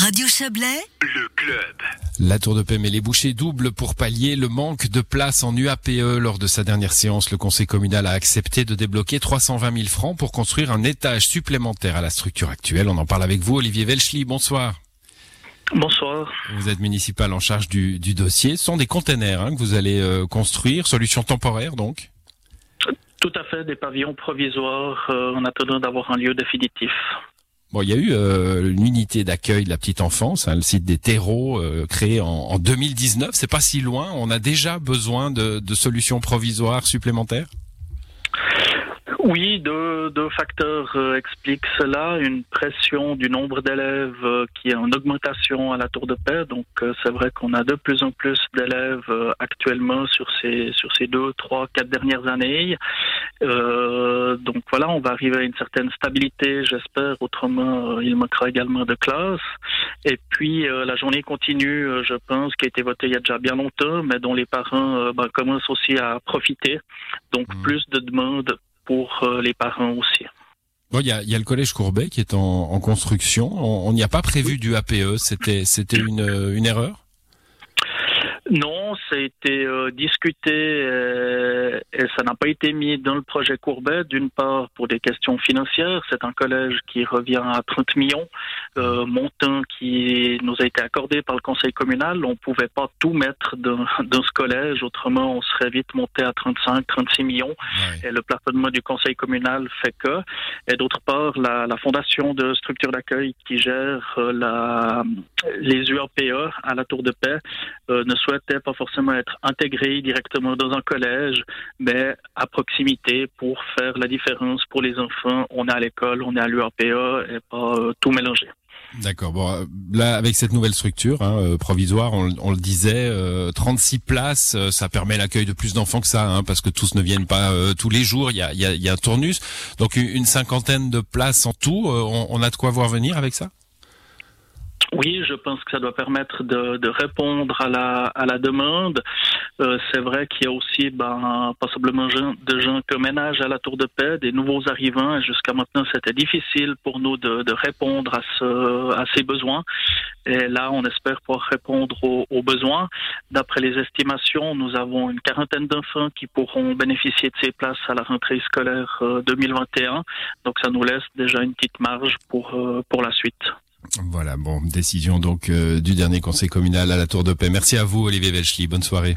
Radio Chablais, le club. La Tour de Paix met les bouchées doubles pour pallier le manque de place en UAPE. Lors de sa dernière séance, le conseil communal a accepté de débloquer 320 000 francs pour construire un étage supplémentaire à la structure actuelle. On en parle avec vous, Olivier Velchli. Bonsoir. Bonsoir. Vous êtes municipal en charge du, dossier. Ce sont des containers hein, que vous allez euh, construire, solution temporaire donc Tout à fait, des pavillons provisoires euh, en attendant d'avoir un lieu définitif. Bon, il y a eu euh, une unité d'accueil de la petite enfance, hein, le site des terreaux euh, créé en, en 2019. C'est pas si loin. On a déjà besoin de, de solutions provisoires supplémentaires? Oui, deux, deux facteurs euh, expliquent cela. Une pression du nombre d'élèves euh, qui est en augmentation à la Tour de Paix. Donc euh, c'est vrai qu'on a de plus en plus d'élèves actuellement sur ces sur ces deux, trois, quatre dernières années. donc voilà, on va arriver à une certaine stabilité, j'espère. Autrement, il manquera également de classes. Et puis la journée continue, je pense, qui a été votée il y a déjà bien longtemps, mais dont les parents ben, commencent aussi à profiter. Donc mmh. plus de demandes pour euh, les parents aussi. Bon, il y a, y a, le collège Courbet qui est en, en construction. On n'y a pas prévu du APE. C'était, c'était une, une erreur? Non, ça a été euh, discuté euh, et ça n'a pas été mis dans le projet Courbet. D'une part, pour des questions financières, c'est un collège qui revient à 30 millions, euh, montant qui nous a été accordé par le conseil communal. On pouvait pas tout mettre dans, dans ce collège, autrement on serait vite monté à 35, 36 millions. Et le plafonnement du conseil communal fait que. Et d'autre part, la, la fondation de structure d'accueil qui gère euh, la, les UAPE à la Tour de Paix ne souhaite pas forcément être intégré directement dans un collège, mais à proximité pour faire la différence pour les enfants. On est à l'école, on est à l'URPA et pas euh, tout mélanger. D'accord. Bon, euh, là, avec cette nouvelle structure hein, euh, provisoire, on, le disait, 36 places, ça permet l'accueil de plus d'enfants que ça, hein, parce que tous ne viennent pas tous les jours. Il y a, y, a, y a, un tournus, donc une cinquantaine de places en tout. On, on a de quoi voir venir avec ça? Oui, je pense que ça doit permettre de, de répondre à la, à la demande. Euh, c'est vrai qu'il y a aussi ben, possiblement de gens qui ménagent à la Tour de Paix, des nouveaux arrivants. Jusqu'à maintenant, c'était difficile pour nous de, répondre à, ce, à ces besoins. Et là, on espère pouvoir répondre aux, besoins. D'après les estimations, nous avons une quarantaine d'enfants qui pourront bénéficier de ces places à la rentrée scolaire 2021. Euh, Donc, ça nous laisse déjà une petite marge pour, euh, la suite. Voilà, bon, décision donc du dernier conseil communal à la Tour de Paix. Merci à vous, Olivier Velchli. Bonne soirée.